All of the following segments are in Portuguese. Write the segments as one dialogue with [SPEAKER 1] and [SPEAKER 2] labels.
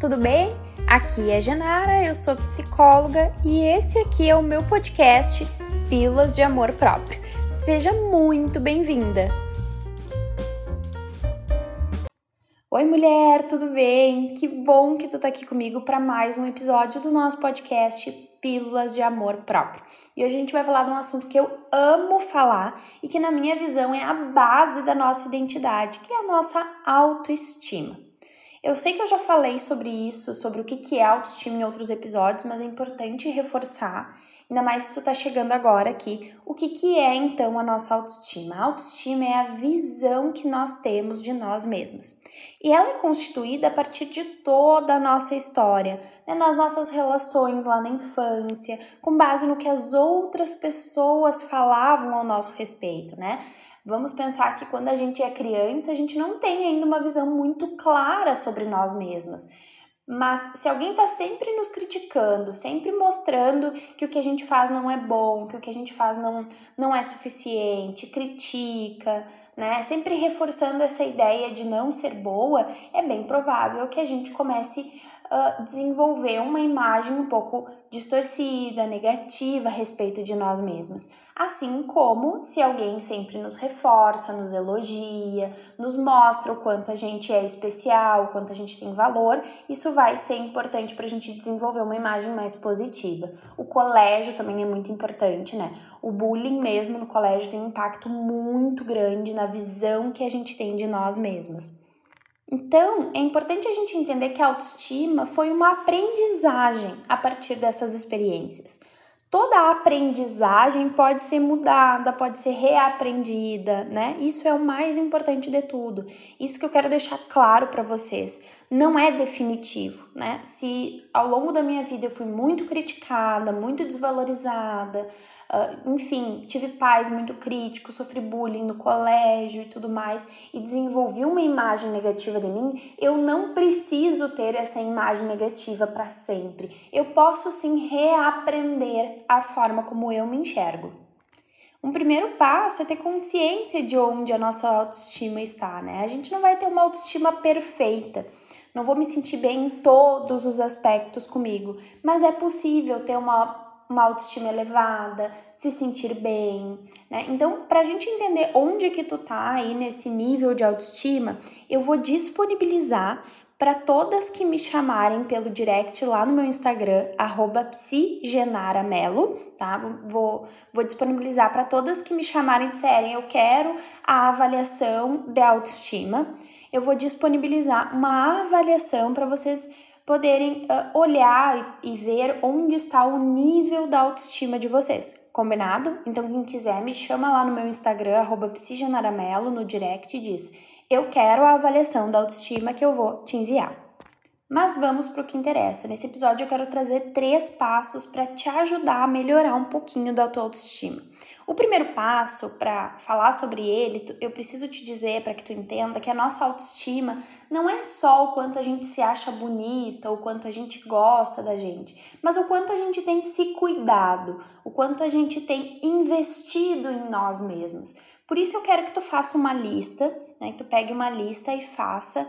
[SPEAKER 1] tudo bem? Aqui é Genara, eu sou psicóloga e esse aqui é o meu podcast Pílulas de Amor Próprio. Seja muito bem-vinda! Oi, mulher, tudo bem? Que bom que tu tá aqui comigo para mais um episódio do nosso podcast Pílulas de Amor Próprio. E hoje a gente vai falar de um assunto que eu amo falar e que, na minha visão, é a base da nossa identidade, que é a nossa autoestima. Eu sei que eu já falei sobre isso, sobre o que é autoestima em outros episódios, mas é importante reforçar Ainda mais se tu tá chegando agora aqui. O que, é então a nossa autoestima? A autoestima é a visão que nós temos de nós mesmos. E ela é constituída a partir de toda a nossa história, né? nas nossas relações lá na infância, com base no que as outras pessoas falavam ao nosso respeito, né? Vamos pensar que quando a gente é criança, a gente não tem ainda uma visão muito clara sobre nós mesmas. Mas se alguém está sempre nos criticando, sempre mostrando que o que a gente faz não é bom, que o que a gente faz não, não é suficiente, critica, né? Sempre reforçando essa ideia de não ser boa, é bem provável que a gente comece a desenvolver uma imagem um pouco distorcida, negativa a respeito de nós mesmos. Assim como se alguém sempre nos reforça, nos elogia, nos mostra o quanto a gente é especial, o quanto a gente tem valor, isso vai ser importante para a gente desenvolver uma imagem mais positiva. O colégio também é muito importante, né? O bullying mesmo no colégio tem um impacto muito grande na visão que a gente tem de nós mesmos. Então, é importante a gente entender que a autoestima foi uma aprendizagem a partir dessas experiências. Toda a aprendizagem pode ser mudada, pode ser reaprendida, né? Isso é o mais importante de tudo. Isso que eu quero deixar claro para vocês. Não é definitivo, né? Se ao longo da minha vida eu fui muito criticada, muito desvalorizada, Uh, enfim, tive pais muito críticos, sofri bullying no colégio e tudo mais, e desenvolvi uma imagem negativa de mim, eu não preciso ter essa imagem negativa para sempre. Eu posso sim reaprender a forma como eu me enxergo. Um primeiro passo é ter consciência de onde a nossa autoestima está, né? A gente não vai ter uma autoestima perfeita. Não vou me sentir bem em todos os aspectos comigo, mas é possível ter uma uma autoestima elevada, se sentir bem, né? Então, para a gente entender onde que tu tá aí nesse nível de autoestima, eu vou disponibilizar para todas que me chamarem pelo direct lá no meu Instagram, psigenaramelo, tá? Vou, vou disponibilizar para todas que me chamarem e disserem eu quero a avaliação de autoestima. Eu vou disponibilizar uma avaliação para vocês poderem uh, olhar e, e ver onde está o nível da autoestima de vocês. Combinado? Então, quem quiser, me chama lá no meu Instagram, arroba no direct e diz: Eu quero a avaliação da autoestima que eu vou te enviar. Mas vamos para o que interessa. Nesse episódio eu quero trazer três passos para te ajudar a melhorar um pouquinho da tua autoestima. O primeiro passo para falar sobre ele, eu preciso te dizer para que tu entenda que a nossa autoestima não é só o quanto a gente se acha bonita, o quanto a gente gosta da gente, mas o quanto a gente tem se cuidado, o quanto a gente tem investido em nós mesmos. Por isso eu quero que tu faça uma lista, né? Que tu pegue uma lista e faça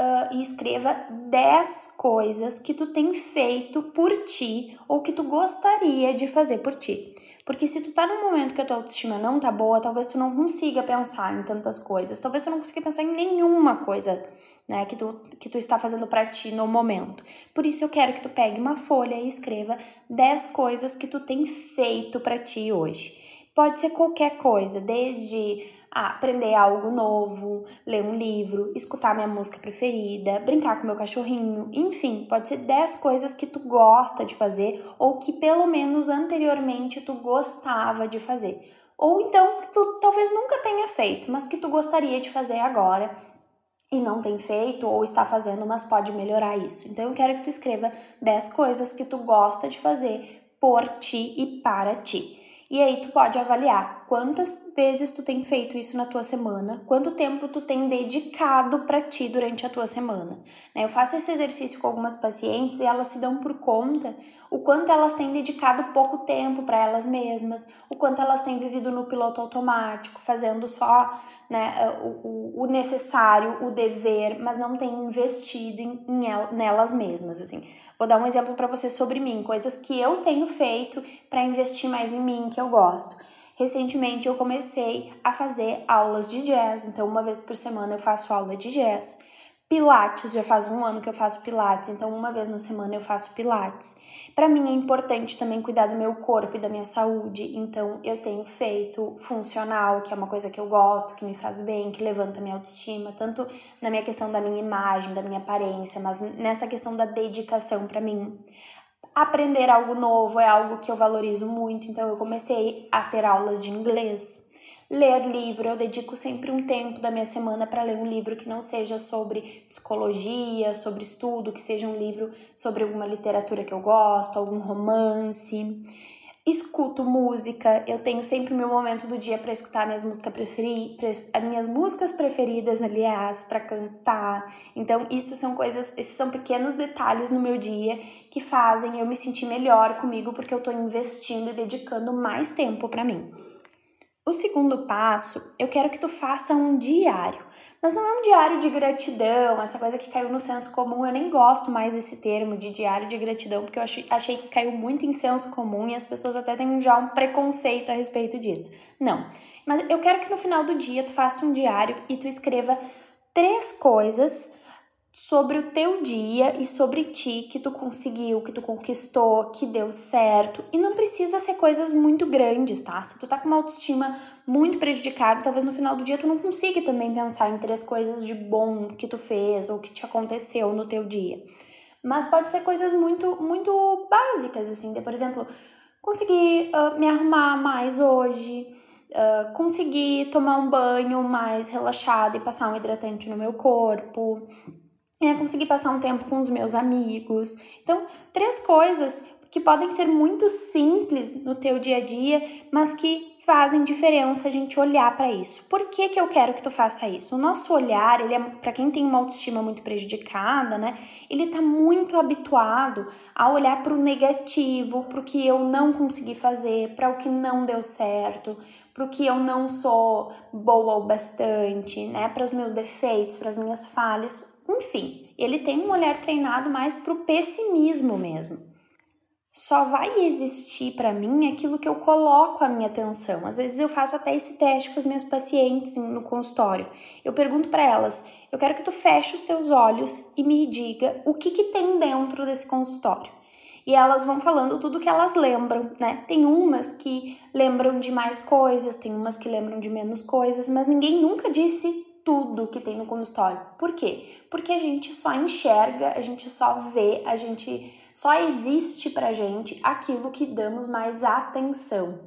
[SPEAKER 1] uh, e escreva 10 coisas que tu tem feito por ti ou que tu gostaria de fazer por ti. Porque se tu tá num momento que a tua autoestima não tá boa, talvez tu não consiga pensar em tantas coisas. Talvez tu não consiga pensar em nenhuma coisa, né, que tu, que tu está fazendo para ti no momento. Por isso eu quero que tu pegue uma folha e escreva 10 coisas que tu tem feito para ti hoje. Pode ser qualquer coisa, desde ah, aprender algo novo, ler um livro, escutar minha música preferida, brincar com meu cachorrinho, enfim, pode ser 10 coisas que tu gosta de fazer ou que pelo menos anteriormente tu gostava de fazer. Ou então que tu talvez nunca tenha feito, mas que tu gostaria de fazer agora e não tem feito ou está fazendo, mas pode melhorar isso. Então eu quero que tu escreva 10 coisas que tu gosta de fazer por ti e para ti. E aí tu pode avaliar quantas vezes tu tem feito isso na tua semana, quanto tempo tu tem dedicado para ti durante a tua semana. Né? Eu faço esse exercício com algumas pacientes e elas se dão por conta o quanto elas têm dedicado pouco tempo para elas mesmas, o quanto elas têm vivido no piloto automático, fazendo só né, o, o necessário, o dever, mas não têm investido em, em, nelas mesmas. Assim. Vou dar um exemplo para você sobre mim, coisas que eu tenho feito para investir mais em mim, que eu gosto. Recentemente eu comecei a fazer aulas de jazz, então uma vez por semana eu faço aula de jazz. Pilates, já faz um ano que eu faço Pilates, então uma vez na semana eu faço Pilates. Para mim é importante também cuidar do meu corpo e da minha saúde, então eu tenho feito funcional, que é uma coisa que eu gosto, que me faz bem, que levanta minha autoestima, tanto na minha questão da minha imagem, da minha aparência, mas nessa questão da dedicação para mim. Aprender algo novo é algo que eu valorizo muito, então eu comecei a ter aulas de inglês ler livro. Eu dedico sempre um tempo da minha semana para ler um livro que não seja sobre psicologia, sobre estudo, que seja um livro sobre alguma literatura que eu gosto, algum romance. Escuto música, eu tenho sempre meu momento do dia para escutar minhas músicas preferidas, as minhas músicas preferidas, aliás, para cantar. Então, isso são coisas, esses são pequenos detalhes no meu dia que fazem eu me sentir melhor comigo porque eu estou investindo e dedicando mais tempo para mim. O segundo passo, eu quero que tu faça um diário. Mas não é um diário de gratidão, essa coisa que caiu no senso comum. Eu nem gosto mais desse termo de diário de gratidão, porque eu achei, que caiu muito em senso comum e as pessoas até têm já um preconceito a respeito disso. Não. Mas eu quero que no final do dia tu faça um diário e tu escreva três coisas sobre o teu dia e sobre ti que tu conseguiu, que tu conquistou, que deu certo. E não precisa ser coisas muito grandes, tá? Se tu tá com uma autoestima muito prejudicada, talvez no final do dia tu não consiga também pensar em três coisas de bom que tu fez ou que te aconteceu no teu dia. Mas pode ser coisas muito muito básicas assim, de, por exemplo, conseguir uh, me arrumar mais hoje, uh, conseguir tomar um banho mais relaxado e passar um hidratante no meu corpo, é conseguir passar um tempo com os meus amigos. Então, três coisas que podem ser muito simples no teu dia a dia, mas que fazem diferença a gente olhar para isso. Por que, que eu quero que tu faça isso? O nosso olhar, ele é para quem tem uma autoestima muito prejudicada, né? Ele tá muito habituado a olhar para o negativo, para o que eu não consegui fazer, para o que não deu certo, para o que eu não sou boa o bastante, né? Para os meus defeitos, para as minhas falhas. Enfim, ele tem um olhar treinado mais para o pessimismo mesmo. Só vai existir para mim aquilo que eu coloco a minha atenção. Às vezes eu faço até esse teste com as minhas pacientes no consultório. Eu pergunto para elas: eu quero que tu feche os teus olhos e me diga o que, que tem dentro desse consultório. E elas vão falando tudo que elas lembram, né? Tem umas que lembram de mais coisas, tem umas que lembram de menos coisas, mas ninguém nunca disse tudo que tem no consultório. Por quê? Porque a gente só enxerga, a gente só vê, a gente só existe pra gente aquilo que damos mais atenção.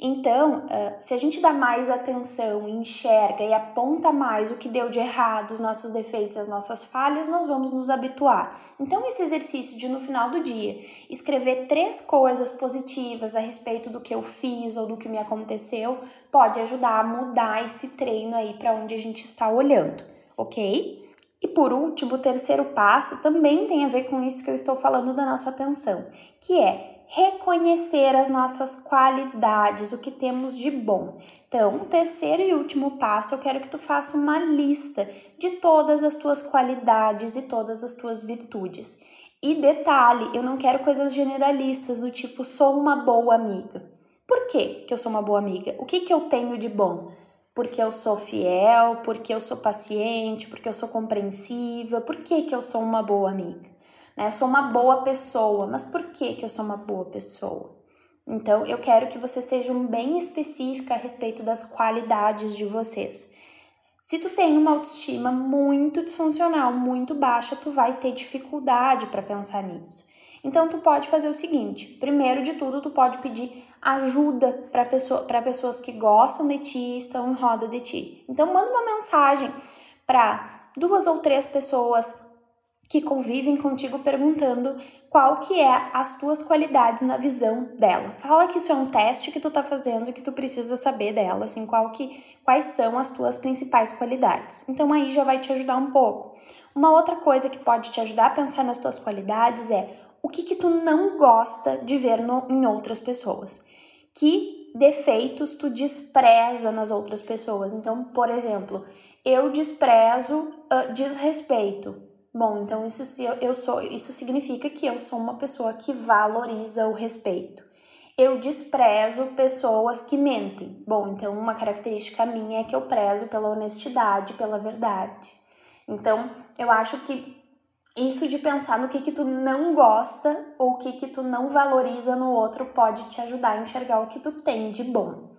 [SPEAKER 1] Então, se a gente dá mais atenção, enxerga e aponta mais o que deu de errado, os nossos defeitos, as nossas falhas, nós vamos nos habituar. Então, esse exercício de no final do dia escrever três coisas positivas a respeito do que eu fiz ou do que me aconteceu pode ajudar a mudar esse treino aí para onde a gente está olhando, ok? E por último, o terceiro passo também tem a ver com isso que eu estou falando da nossa atenção, que é reconhecer as nossas qualidades, o que temos de bom. Então, o terceiro e último passo, eu quero que tu faça uma lista de todas as tuas qualidades e todas as tuas virtudes. E detalhe, eu não quero coisas generalistas do tipo sou uma boa amiga. Por que, que eu sou uma boa amiga? O que, que eu tenho de bom? Porque eu sou fiel, porque eu sou paciente, porque eu sou compreensiva, por que, que eu sou uma boa amiga? Né? Eu sou uma boa pessoa, mas por que, que eu sou uma boa pessoa? Então, eu quero que vocês sejam bem específicos a respeito das qualidades de vocês. Se tu tem uma autoestima muito disfuncional, muito baixa, tu vai ter dificuldade para pensar nisso. Então tu pode fazer o seguinte: primeiro de tudo, tu pode pedir ajuda para pessoa, pessoas que gostam de ti estão em roda de ti. Então manda uma mensagem para duas ou três pessoas que convivem contigo perguntando qual que é as tuas qualidades na visão dela. Fala que isso é um teste que tu tá fazendo e que tu precisa saber dela, assim, qual que, quais são as tuas principais qualidades. Então aí já vai te ajudar um pouco. Uma outra coisa que pode te ajudar a pensar nas tuas qualidades é o que que tu não gosta de ver no, em outras pessoas. Que defeitos tu despreza nas outras pessoas. Então, por exemplo, eu desprezo uh, desrespeito. Bom, então isso se eu, eu sou, isso significa que eu sou uma pessoa que valoriza o respeito. Eu desprezo pessoas que mentem. Bom, então uma característica minha é que eu prezo pela honestidade, pela verdade. Então, eu acho que isso de pensar no que que tu não gosta ou o que que tu não valoriza no outro pode te ajudar a enxergar o que tu tem de bom.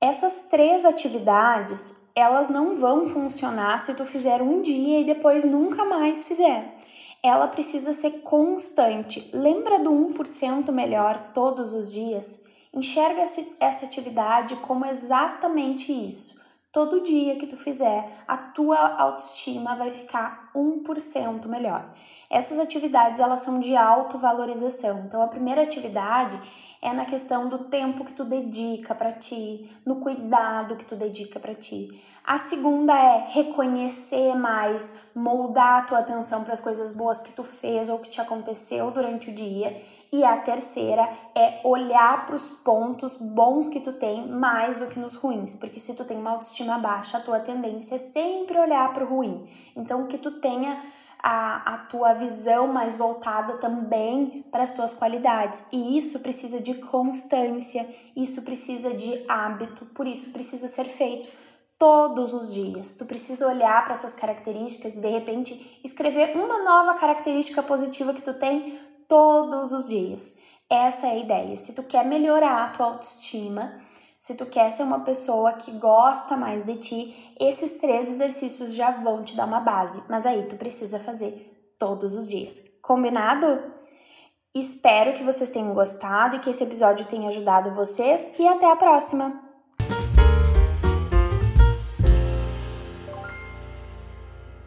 [SPEAKER 1] Essas três atividades, elas não vão funcionar se tu fizer um dia e depois nunca mais fizer. Ela precisa ser constante. Lembra do 1% melhor todos os dias? Enxerga essa atividade como exatamente isso. Todo dia que tu fizer, a tua autoestima vai ficar 1% melhor. Essas atividades, elas são de autovalorização. Então, a primeira atividade é na questão do tempo que tu dedica para ti, no cuidado que tu dedica para ti. A segunda é reconhecer mais, moldar a tua atenção para as coisas boas que tu fez ou que te aconteceu durante o dia. E a terceira é olhar para os pontos bons que tu tem mais do que nos ruins, porque se tu tem uma autoestima baixa, a tua tendência é sempre olhar para o ruim. Então que tu tenha a, a tua visão mais voltada também para as tuas qualidades. E isso precisa de constância, isso precisa de hábito, por isso precisa ser feito todos os dias. Tu precisa olhar para essas características e de repente escrever uma nova característica positiva que tu tem todos os dias. Essa é a ideia. Se tu quer melhorar a tua autoestima, se tu quer ser uma pessoa que gosta mais de ti, esses três exercícios já vão te dar uma base, mas aí tu precisa fazer todos os dias. Combinado? Espero que vocês tenham gostado e que esse episódio tenha ajudado vocês e até a próxima!